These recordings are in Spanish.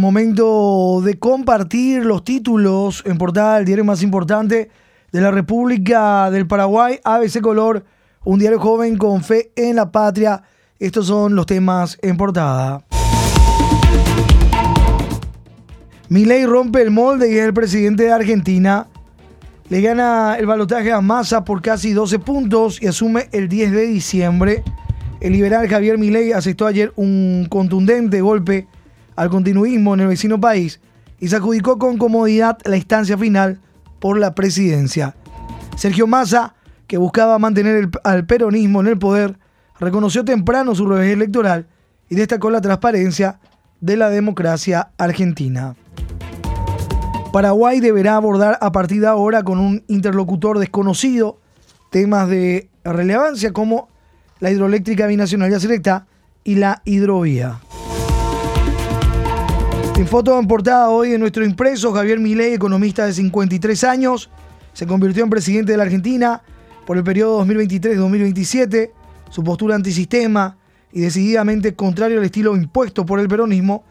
momento de compartir los títulos en portada del diario más importante de la República del Paraguay, ABC Color, un diario joven con fe en la patria. Estos son los temas en portada. Milei rompe el molde y es el presidente de Argentina. Le gana el balotaje a Massa por casi 12 puntos y asume el 10 de diciembre. El liberal Javier Milei aceptó ayer un contundente golpe al continuismo en el vecino país y se adjudicó con comodidad la instancia final por la presidencia. Sergio Massa, que buscaba mantener al peronismo en el poder, reconoció temprano su revés electoral y destacó la transparencia de la democracia argentina. Paraguay deberá abordar a partir de ahora con un interlocutor desconocido temas de relevancia como la hidroeléctrica binacional ya selecta y la hidrovía. En foto en portada hoy en nuestro impreso, Javier Milei, economista de 53 años, se convirtió en presidente de la Argentina por el periodo 2023-2027. Su postura antisistema y decididamente contrario al estilo impuesto por el peronismo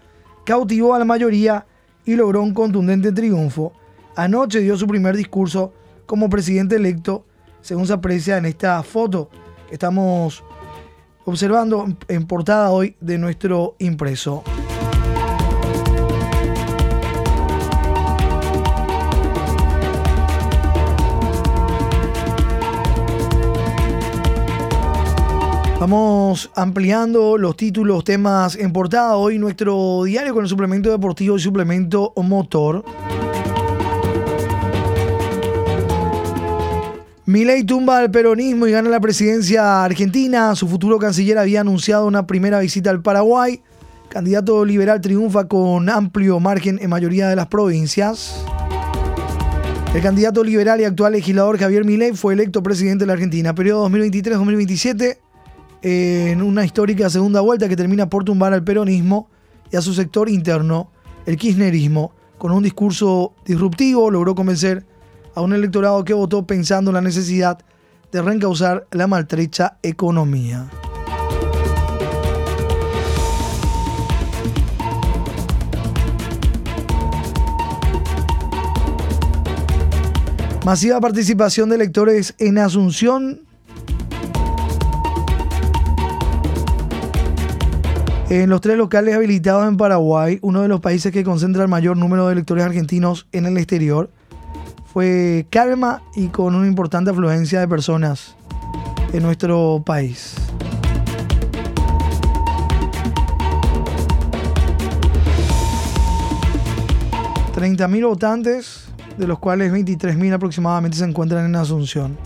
cautivó a la mayoría y logró un contundente triunfo. Anoche dio su primer discurso como presidente electo, según se aprecia en esta foto que estamos observando en portada hoy de nuestro impreso. Vamos ampliando los títulos, temas en portada. Hoy nuestro diario con el suplemento deportivo y suplemento motor. Milei tumba al peronismo y gana la presidencia argentina. Su futuro canciller había anunciado una primera visita al Paraguay. Candidato liberal triunfa con amplio margen en mayoría de las provincias. El candidato liberal y actual legislador Javier Milei fue electo presidente de la Argentina. Periodo 2023-2027 en una histórica segunda vuelta que termina por tumbar al peronismo y a su sector interno, el kirchnerismo. Con un discurso disruptivo logró convencer a un electorado que votó pensando en la necesidad de reencauzar la maltrecha economía. Masiva participación de electores en Asunción En los tres locales habilitados en Paraguay, uno de los países que concentra el mayor número de electores argentinos en el exterior, fue calma y con una importante afluencia de personas en nuestro país. ...30.000 votantes, de los cuales 23.000 aproximadamente se encuentran en Asunción.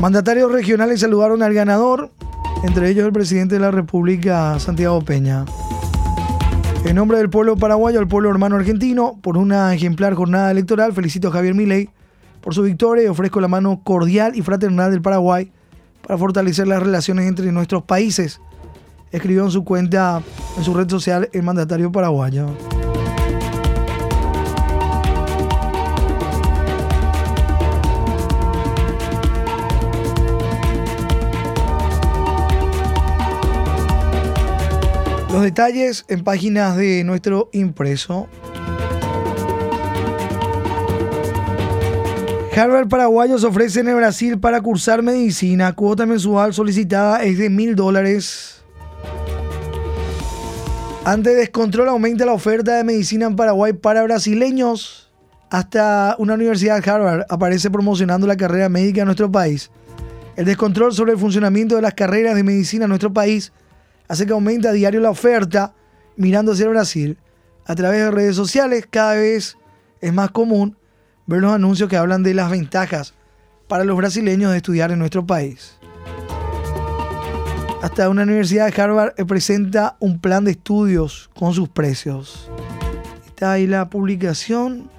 Mandatarios regionales saludaron al ganador, entre ellos el presidente de la República, Santiago Peña. En nombre del pueblo paraguayo, al pueblo hermano argentino, por una ejemplar jornada electoral, felicito a Javier Milei por su victoria y ofrezco la mano cordial y fraternal del Paraguay para fortalecer las relaciones entre nuestros países, escribió en su cuenta, en su red social, el mandatario paraguayo. Los detalles en páginas de nuestro impreso. Harvard Paraguayos ofrecen en Brasil para cursar medicina. Cuota mensual solicitada es de mil dólares. Ante descontrol aumenta la oferta de medicina en Paraguay para brasileños. Hasta una universidad Harvard aparece promocionando la carrera médica en nuestro país. El descontrol sobre el funcionamiento de las carreras de medicina en nuestro país hace que aumente a diario la oferta mirando hacia Brasil. A través de redes sociales cada vez es más común ver los anuncios que hablan de las ventajas para los brasileños de estudiar en nuestro país. Hasta una universidad de Harvard presenta un plan de estudios con sus precios. Está ahí la publicación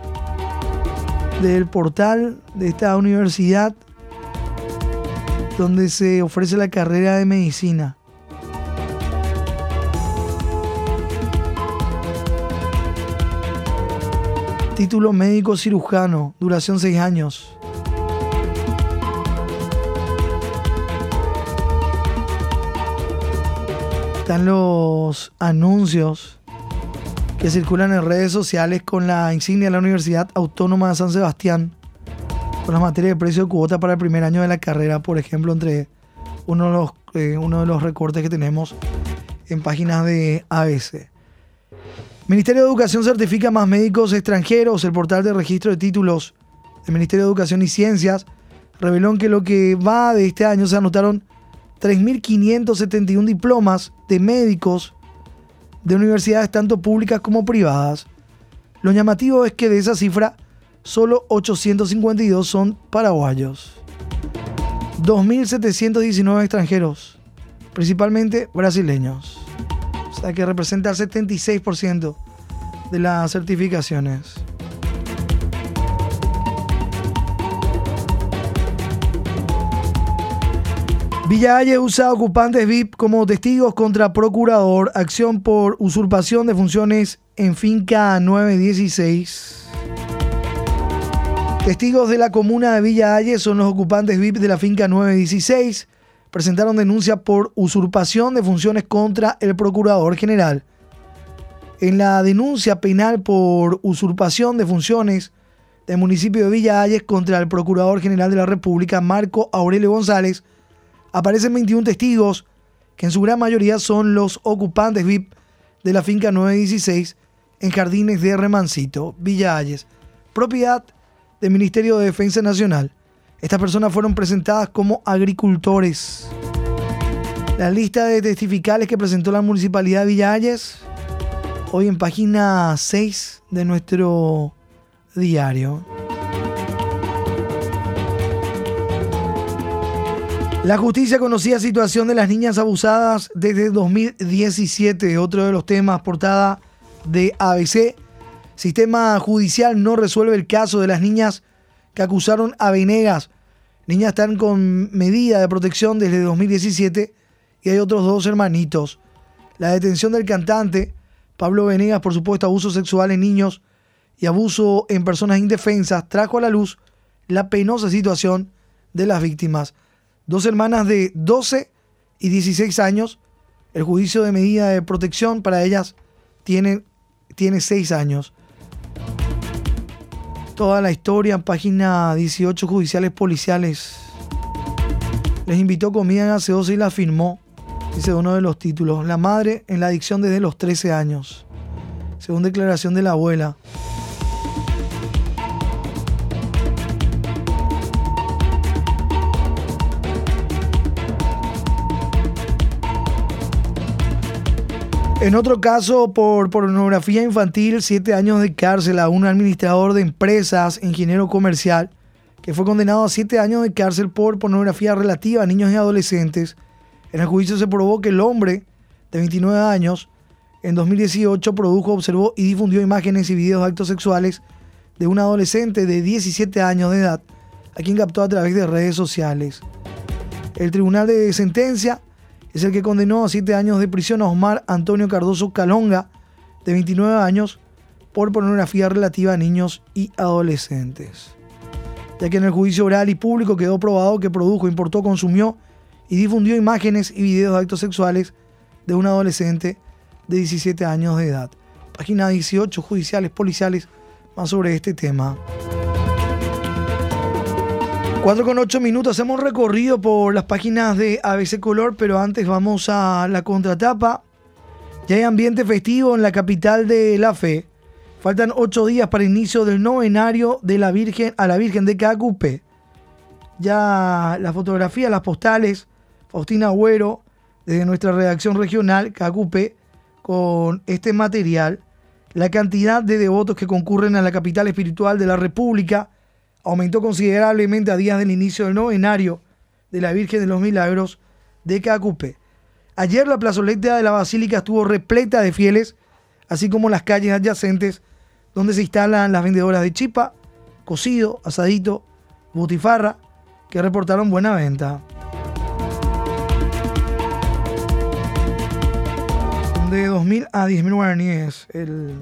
del portal de esta universidad donde se ofrece la carrera de medicina. Título médico cirujano, duración 6 años. Están los anuncios que circulan en redes sociales con la insignia de la Universidad Autónoma de San Sebastián, con las materias de precio de cuota para el primer año de la carrera, por ejemplo, entre uno de los, eh, uno de los recortes que tenemos en páginas de ABC. Ministerio de Educación certifica más médicos extranjeros. El portal de registro de títulos del Ministerio de Educación y Ciencias reveló que lo que va de este año se anotaron 3.571 diplomas de médicos de universidades tanto públicas como privadas. Lo llamativo es que de esa cifra, solo 852 son paraguayos. 2.719 extranjeros, principalmente brasileños. Sea que representa el 76% de las certificaciones. Villa Valle usa ocupantes VIP como testigos contra procurador, acción por usurpación de funciones en finca 916. Testigos de la comuna de Villa Valle son los ocupantes VIP de la finca 916. Presentaron denuncia por usurpación de funciones contra el procurador general. En la denuncia penal por usurpación de funciones del municipio de Villa Ayes contra el procurador general de la República, Marco Aurelio González, aparecen 21 testigos, que en su gran mayoría son los ocupantes VIP de la finca 916 en Jardines de Remancito, Villa Ayes, propiedad del Ministerio de Defensa Nacional. Estas personas fueron presentadas como agricultores. La lista de testificales que presentó la Municipalidad de Villa Ayes, hoy en página 6 de nuestro diario. La justicia conocía situación de las niñas abusadas desde 2017, otro de los temas portada de ABC. Sistema judicial no resuelve el caso de las niñas que acusaron a Venegas. Niñas están con medida de protección desde 2017 y hay otros dos hermanitos. La detención del cantante Pablo Venegas por supuesto abuso sexual en niños y abuso en personas indefensas trajo a la luz la penosa situación de las víctimas dos hermanas de 12 y 16 años. El juicio de medida de protección para ellas tiene, tiene 6 años. Toda la historia, página 18, judiciales policiales. Les invitó comida gaseosa y la firmó, dice uno de los títulos. La madre en la adicción desde los 13 años, según declaración de la abuela. En otro caso, por pornografía infantil, siete años de cárcel a un administrador de empresas, ingeniero comercial, que fue condenado a siete años de cárcel por pornografía relativa a niños y adolescentes. En el juicio se probó que el hombre de 29 años, en 2018, produjo, observó y difundió imágenes y videos de actos sexuales de un adolescente de 17 años de edad, a quien captó a través de redes sociales. El tribunal de sentencia es el que condenó a siete años de prisión a Osmar Antonio Cardoso Calonga, de 29 años, por pornografía relativa a niños y adolescentes. Ya que en el juicio oral y público quedó probado que produjo, importó, consumió y difundió imágenes y videos de actos sexuales de un adolescente de 17 años de edad. Página 18, judiciales, policiales, más sobre este tema. 4 con 8 minutos, hemos recorrido por las páginas de ABC Color, pero antes vamos a la contratapa. Ya hay ambiente festivo en la capital de la fe. Faltan 8 días para inicio del novenario de la Virgen a la Virgen de Cacupe. Ya la fotografía, las postales, Faustina Agüero, desde nuestra redacción regional, Cacupe, con este material. La cantidad de devotos que concurren a la capital espiritual de la República aumentó considerablemente a días del inicio del novenario de la Virgen de los Milagros de Cacupe. Ayer la plazoleta de la Basílica estuvo repleta de fieles, así como las calles adyacentes donde se instalan las vendedoras de chipa, cocido, asadito, butifarra, que reportaron buena venta. De 2.000 a 10.000 guaraníes el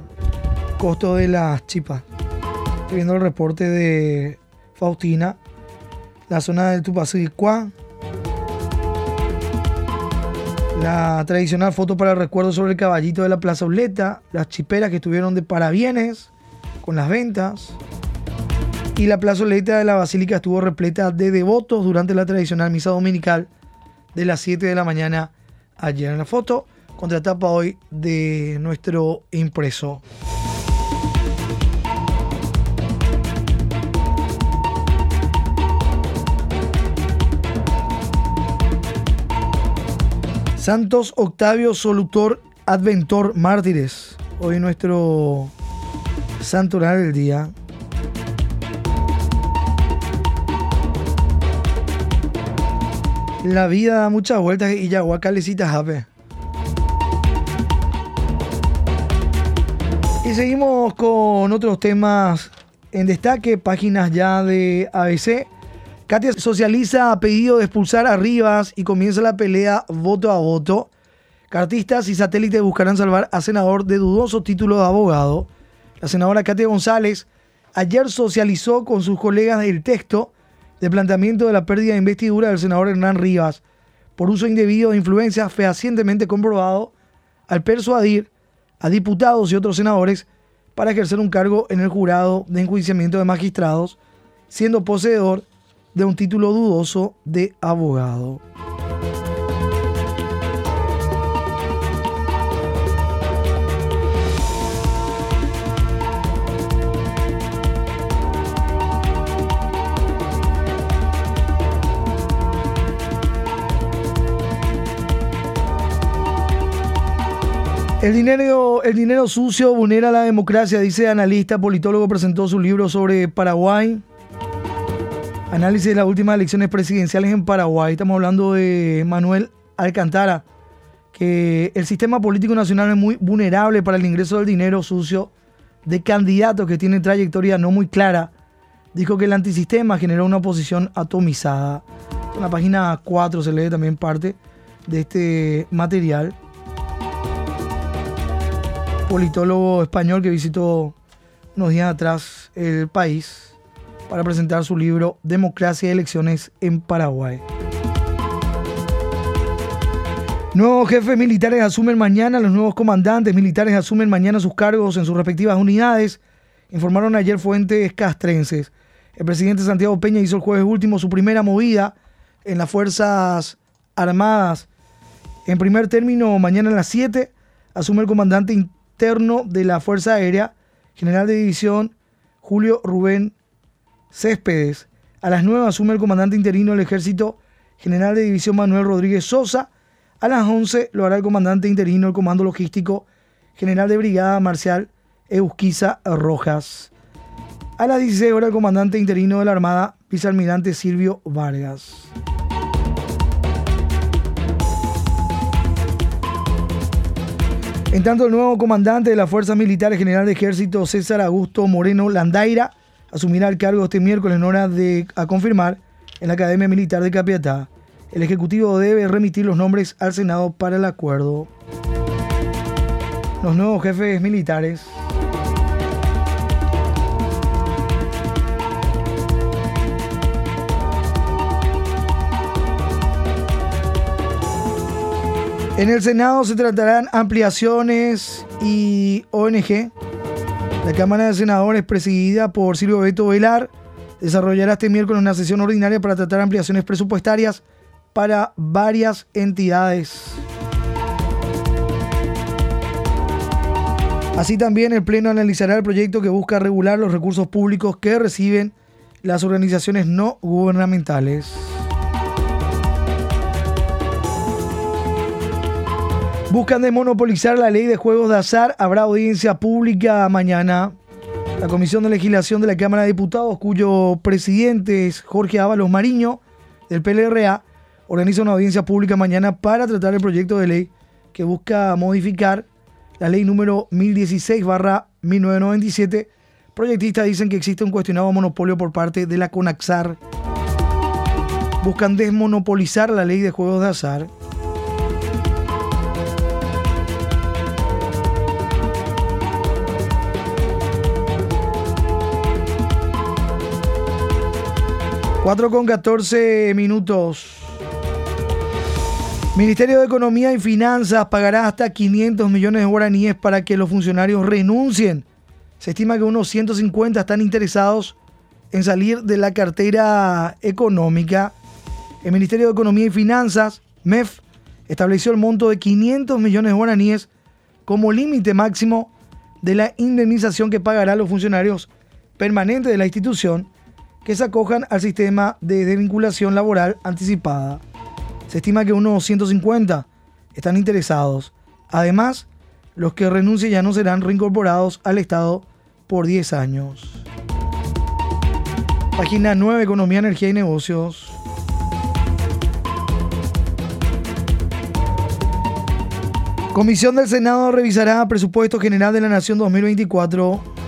costo de las chipas viendo el reporte de Faustina, la zona de Tupacicua, La tradicional foto para el recuerdo sobre el caballito de la Plaza Uleta, las chiperas que estuvieron de parabienes con las ventas. Y la plazoleta de la basílica estuvo repleta de devotos durante la tradicional misa dominical de las 7 de la mañana ayer. En la foto, contratapa hoy de nuestro impreso. Santos Octavio Solutor Adventor Mártires. Hoy nuestro santo del día. La vida da muchas vueltas y ya calecita jape. Y seguimos con otros temas en destaque, páginas ya de ABC. Katia socializa a pedido de expulsar a Rivas y comienza la pelea voto a voto. Cartistas y satélites buscarán salvar a senador de dudoso título de abogado. La senadora Katia González ayer socializó con sus colegas el texto de planteamiento de la pérdida de investidura del senador Hernán Rivas por uso indebido de influencia fehacientemente comprobado al persuadir a diputados y otros senadores para ejercer un cargo en el jurado de enjuiciamiento de magistrados, siendo poseedor de un título dudoso de abogado. El dinero, el dinero sucio vulnera la democracia, dice analista, politólogo, presentó su libro sobre Paraguay. Análisis de las últimas elecciones presidenciales en Paraguay. Estamos hablando de Manuel Alcantara, que el sistema político nacional es muy vulnerable para el ingreso del dinero sucio de candidatos que tienen trayectoria no muy clara. Dijo que el antisistema generó una oposición atomizada. En la página 4 se lee también parte de este material. Politólogo español que visitó unos días atrás el país para presentar su libro Democracia y Elecciones en Paraguay. Nuevos jefes militares asumen mañana, los nuevos comandantes militares asumen mañana sus cargos en sus respectivas unidades, informaron ayer fuentes castrenses. El presidente Santiago Peña hizo el jueves último su primera movida en las Fuerzas Armadas. En primer término, mañana a las 7, asume el comandante interno de la Fuerza Aérea, general de división Julio Rubén Céspedes. A las 9 asume el comandante interino del ejército general de división Manuel Rodríguez Sosa. A las 11 lo hará el comandante interino del comando logístico general de brigada marcial Eusquiza Rojas. A las 16 horas el comandante interino de la Armada, vicealmirante Silvio Vargas. En tanto, el nuevo comandante de las Fuerzas Militares General de Ejército, César Augusto Moreno Landaira, asumirá el cargo este miércoles en hora de a confirmar en la Academia Militar de Capiatá. El Ejecutivo debe remitir los nombres al Senado para el acuerdo. Los nuevos jefes militares En el Senado se tratarán ampliaciones y ONG la Cámara de Senadores, presidida por Silvio Beto Velar, desarrollará este miércoles una sesión ordinaria para tratar ampliaciones presupuestarias para varias entidades. Así también el Pleno analizará el proyecto que busca regular los recursos públicos que reciben las organizaciones no gubernamentales. Buscan desmonopolizar la ley de juegos de azar. Habrá audiencia pública mañana. La Comisión de Legislación de la Cámara de Diputados, cuyo presidente es Jorge Ábalos Mariño, del PLRA, organiza una audiencia pública mañana para tratar el proyecto de ley que busca modificar la ley número 1016-1997. Proyectistas dicen que existe un cuestionado monopolio por parte de la CONAXAR. Buscan desmonopolizar la ley de juegos de azar. 4 con 14 minutos. Ministerio de Economía y Finanzas pagará hasta 500 millones de guaraníes para que los funcionarios renuncien. Se estima que unos 150 están interesados en salir de la cartera económica. El Ministerio de Economía y Finanzas, MEF, estableció el monto de 500 millones de guaraníes como límite máximo de la indemnización que pagarán los funcionarios permanentes de la institución que se acojan al sistema de desvinculación laboral anticipada. Se estima que unos 150 están interesados. Además, los que renuncien ya no serán reincorporados al Estado por 10 años. Página 9, Economía, Energía y Negocios. Comisión del Senado revisará presupuesto general de la Nación 2024.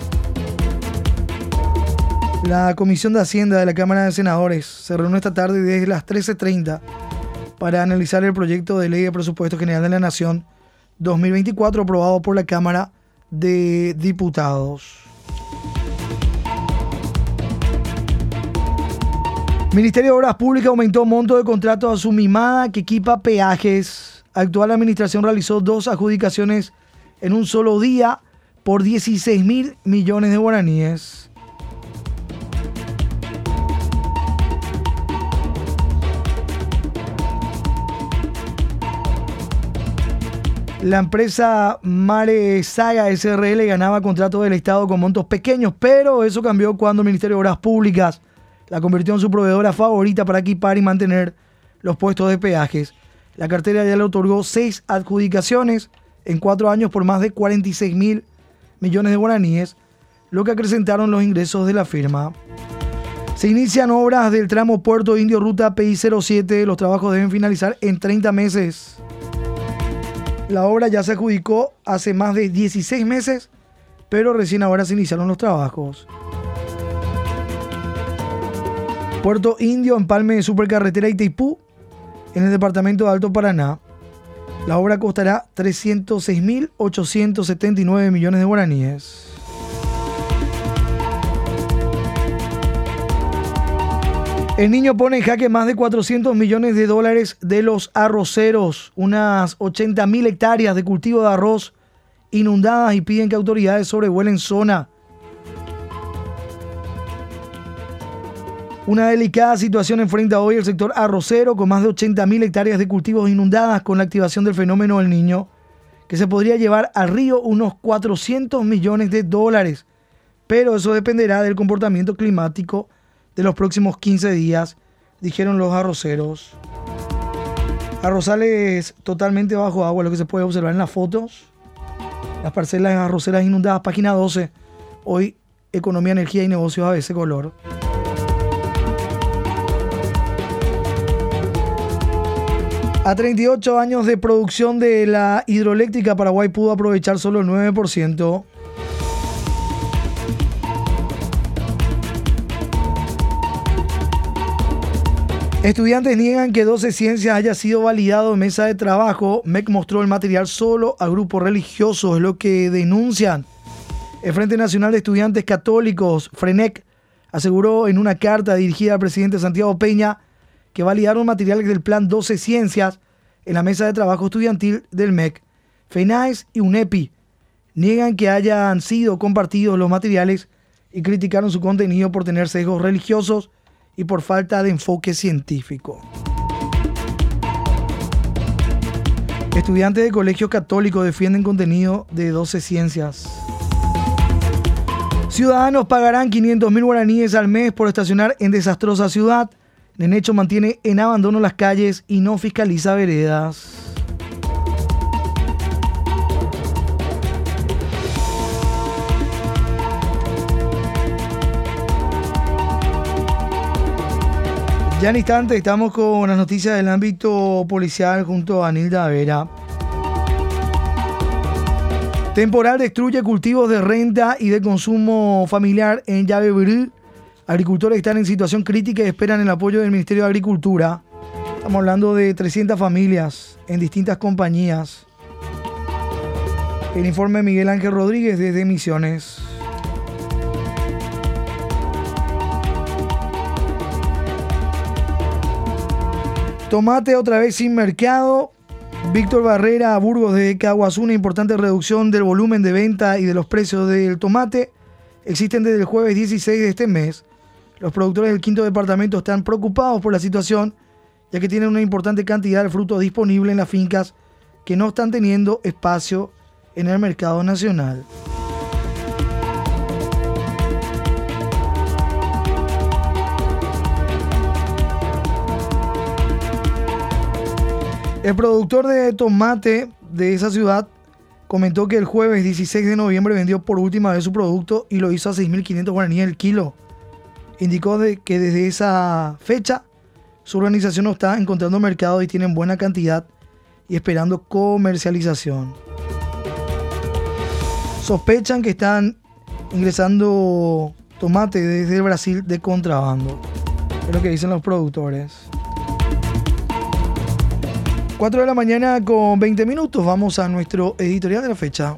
La Comisión de Hacienda de la Cámara de Senadores se reúne esta tarde desde las 13.30 para analizar el proyecto de ley de presupuesto general de la Nación 2024 aprobado por la Cámara de Diputados. Ministerio de Obras Públicas aumentó monto de contrato a su mimada que equipa peajes. Actual administración realizó dos adjudicaciones en un solo día por 16 mil millones de guaraníes. La empresa Mare Saga SRL ganaba contratos del Estado con montos pequeños, pero eso cambió cuando el Ministerio de Obras Públicas la convirtió en su proveedora favorita para equipar y mantener los puestos de peajes. La cartera ya le otorgó seis adjudicaciones en cuatro años por más de 46 mil millones de guaraníes, lo que acrecentaron los ingresos de la firma. Se inician obras del tramo Puerto Indio Ruta PI 07. Los trabajos deben finalizar en 30 meses. La obra ya se adjudicó hace más de 16 meses, pero recién ahora se iniciaron los trabajos. Puerto Indio, empalme de Supercarretera Itaipú, en el departamento de Alto Paraná. La obra costará 306.879 millones de guaraníes. El niño pone en jaque más de 400 millones de dólares de los arroceros, unas 80 mil hectáreas de cultivo de arroz inundadas y piden que autoridades sobrevuelen zona. Una delicada situación enfrenta hoy el sector arrocero con más de 80 mil hectáreas de cultivos inundadas con la activación del fenómeno del niño, que se podría llevar al río unos 400 millones de dólares. Pero eso dependerá del comportamiento climático de los próximos 15 días, dijeron los arroceros. Arrozales totalmente bajo agua, lo que se puede observar en las fotos. Las parcelas arroceras inundadas, página 12. Hoy, Economía, Energía y Negocios a ese color. A 38 años de producción de la hidroeléctrica, Paraguay pudo aprovechar solo el 9%. Estudiantes niegan que 12 ciencias haya sido validado en mesa de trabajo. MEC mostró el material solo a grupos religiosos, es lo que denuncian. El Frente Nacional de Estudiantes Católicos, FRENEC, aseguró en una carta dirigida al presidente Santiago Peña que validaron materiales del Plan 12 Ciencias en la mesa de trabajo estudiantil del MEC. FENAES y UNEPI niegan que hayan sido compartidos los materiales y criticaron su contenido por tener sesgos religiosos y por falta de enfoque científico. Estudiantes de colegio católico defienden contenido de 12 ciencias. Ciudadanos pagarán 500 mil guaraníes al mes por estacionar en desastrosa ciudad. Nenecho mantiene en abandono las calles y no fiscaliza veredas. Ya en instante estamos con las noticias del ámbito policial junto a Nilda Vera. Temporal destruye cultivos de renta y de consumo familiar en Llave Agricultores están en situación crítica y esperan el apoyo del Ministerio de Agricultura. Estamos hablando de 300 familias en distintas compañías. El informe Miguel Ángel Rodríguez desde Misiones. Tomate otra vez sin mercado. Víctor Barrera, Burgos de Caguazú, una importante reducción del volumen de venta y de los precios del tomate. Existen desde el jueves 16 de este mes. Los productores del quinto departamento están preocupados por la situación, ya que tienen una importante cantidad de frutos disponible en las fincas que no están teniendo espacio en el mercado nacional. El productor de tomate de esa ciudad comentó que el jueves 16 de noviembre vendió por última vez su producto y lo hizo a 6.500 guaraníes el kilo. Indicó de que desde esa fecha su organización no está encontrando mercado y tienen buena cantidad y esperando comercialización. Sospechan que están ingresando tomate desde Brasil de contrabando. Es lo que dicen los productores. 4 de la mañana con 20 minutos. Vamos a nuestro editorial de la fecha.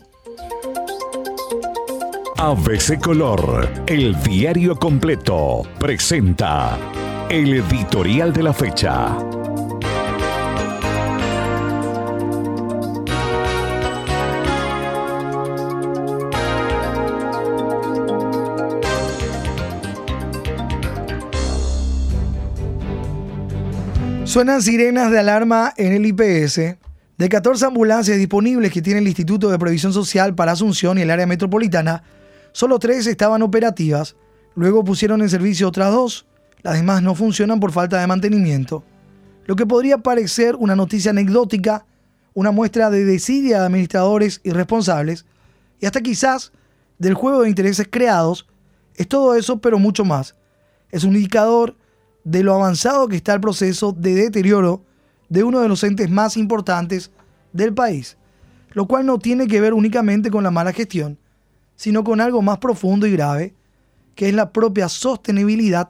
ABC Color, el diario completo, presenta el editorial de la fecha. Suenan sirenas de alarma en el IPS. De 14 ambulancias disponibles que tiene el Instituto de Previsión Social para Asunción y el área metropolitana, solo tres estaban operativas. Luego pusieron en servicio otras dos. Las demás no funcionan por falta de mantenimiento. Lo que podría parecer una noticia anecdótica, una muestra de desidia de administradores irresponsables y hasta quizás del juego de intereses creados, es todo eso pero mucho más. Es un indicador de lo avanzado que está el proceso de deterioro de uno de los entes más importantes del país, lo cual no tiene que ver únicamente con la mala gestión, sino con algo más profundo y grave, que es la propia sostenibilidad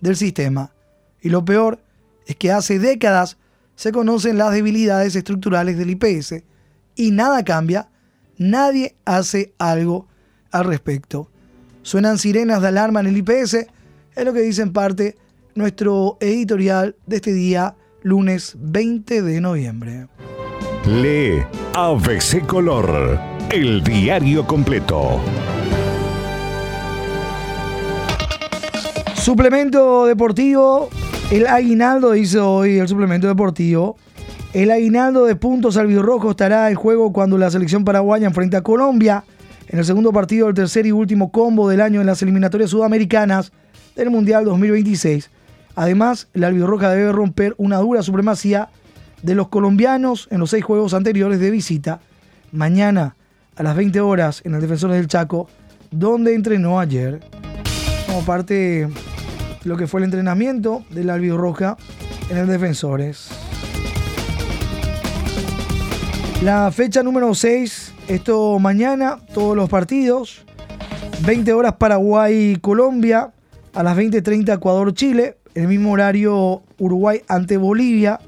del sistema. Y lo peor es que hace décadas se conocen las debilidades estructurales del IPS y nada cambia, nadie hace algo al respecto. Suenan sirenas de alarma en el IPS, es lo que dice en parte nuestro editorial de este día, lunes 20 de noviembre. Lee ABC Color, el diario completo. Suplemento deportivo, el aguinaldo, dice hoy el suplemento deportivo. El aguinaldo de puntos albirrojo estará en juego cuando la selección paraguaya enfrente a Colombia en el segundo partido del tercer y último combo del año en las eliminatorias sudamericanas del Mundial 2026. Además, la albirroja debe romper una dura supremacía de los colombianos en los seis juegos anteriores de visita. Mañana a las 20 horas en el Defensores del Chaco, donde entrenó ayer. Como parte de lo que fue el entrenamiento de la albirroja en el Defensores. La fecha número 6, esto mañana, todos los partidos. 20 horas Paraguay-Colombia, a las 20.30 Ecuador-Chile, el mismo horario Uruguay ante Bolivia.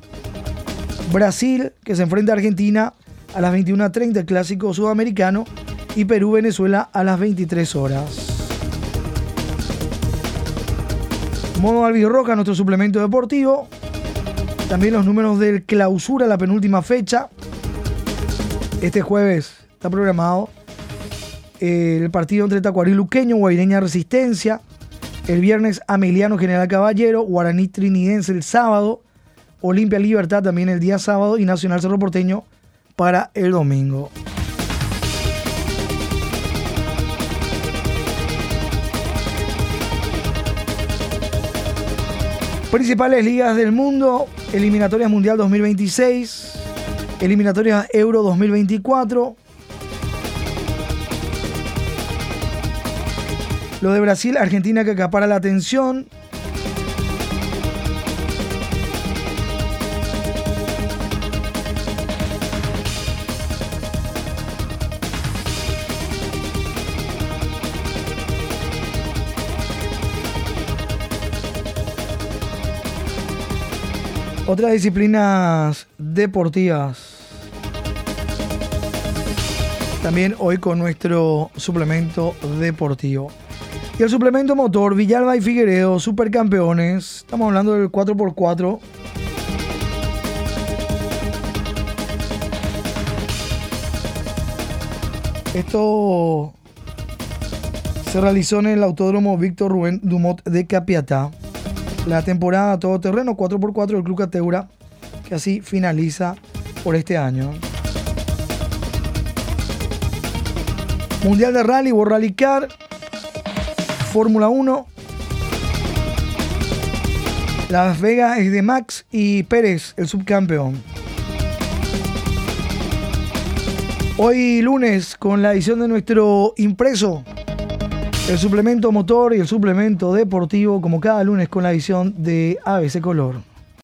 Brasil, que se enfrenta a Argentina a las 21.30, el clásico sudamericano. Y Perú-Venezuela a las 23 horas. Modo albirroja, nuestro suplemento deportivo. También los números del clausura, la penúltima fecha. Este jueves está programado el partido entre Tacuarí Luqueño, Guaireña Resistencia. El viernes Ameliano General Caballero, Guaraní Trinidense el sábado, Olimpia Libertad también el día sábado y Nacional Cerro Porteño para el domingo. Principales ligas del mundo, eliminatorias Mundial 2026, eliminatorias Euro 2024, Lo de Brasil, Argentina que acapara la atención. Otras disciplinas deportivas. También hoy con nuestro suplemento deportivo. Y el suplemento motor Villalba y Figueredo, supercampeones. Estamos hablando del 4x4. Esto se realizó en el Autódromo Víctor Rubén Dumont de Capiatá. La temporada todoterreno 4x4 del Club Cateura, que así finaliza por este año. Mundial de Rally, World Rally Car. Fórmula 1. Las Vegas es de Max y Pérez, el subcampeón. Hoy lunes con la edición de nuestro impreso, el suplemento motor y el suplemento deportivo, como cada lunes con la edición de ABC Color.